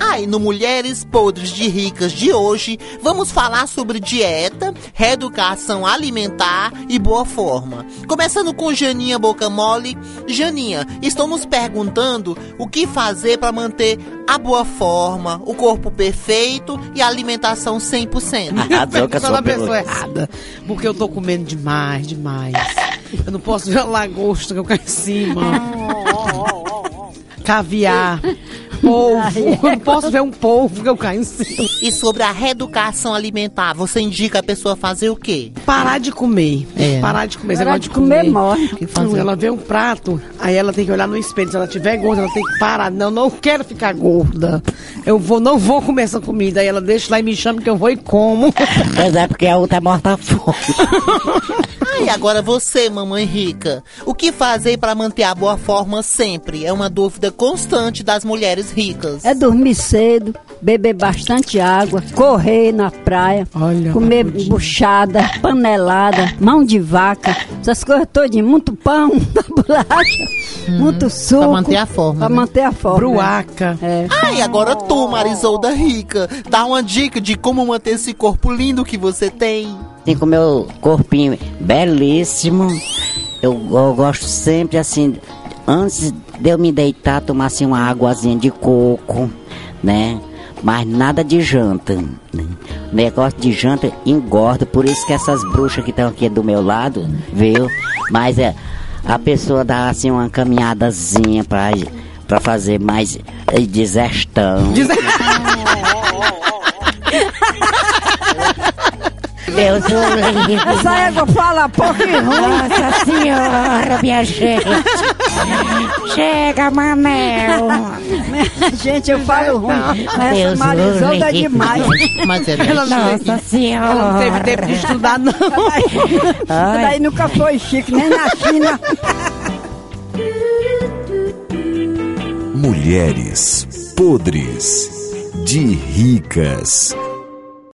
Ai, no Mulheres Podres de Ricas de hoje, vamos falar sobre dieta, reeducação alimentar e boa forma. Começando com Janinha Boca Mole. Janinha, estão nos perguntando o que fazer para manter a boa forma, o corpo perfeito e a alimentação 100%. Arrasou com a sua pessoa errada. Porque eu tô comendo demais, demais. Eu não posso ver a lagosta que eu caio em cima. Caviar. Polvo. Eu não posso ver um polvo que eu caio em cima. E sobre a reeducação alimentar, você indica a pessoa fazer o quê? Parar de comer. É. Parar de comer. Parar de comer, morre. que fazer? Ela vê um prato, aí ela tem que olhar no espelho. Se ela tiver gorda, ela tem que parar. Não, não quero ficar gorda. Eu vou, não vou comer essa comida. Aí ela deixa lá e me chama que eu vou e como. Pois é, porque a outra é morta fome. Ai, agora você, mamãe rica, o que fazer para manter a boa forma sempre? É uma dúvida constante das mulheres ricas. É dormir cedo, beber bastante água, correr na praia, Olha, comer Barbudinha. buchada, panelada, mão de vaca, essas coisas todinhas, muito pão, bolacha, muito suco. pra manter a forma, Pra né? manter a forma. Bruaca. É. Ai, agora tu, Marisolda rica, dá uma dica de como manter esse corpo lindo que você tem. Assim, com o meu corpinho belíssimo, eu, eu gosto sempre assim, antes de eu me deitar, tomar assim uma águazinha de coco, né? Mas nada de janta. Né? Negócio de janta engorda, por isso que essas bruxas que estão aqui do meu lado, viu? Mas é, a pessoa dá assim uma caminhadazinha pra, pra fazer mais eh, digestão. Deus o. Essa égua fala pouco e ruim. Nossa senhora, minha gente. Chega, Manel. Gente, eu falo ruim. Mas Deus essa Marisolda é demais. Mas é Ela Nossa ela senhora. não teve tempo de estudar, não. Isso daí nunca foi chique, nem na China. Mulheres podres de ricas.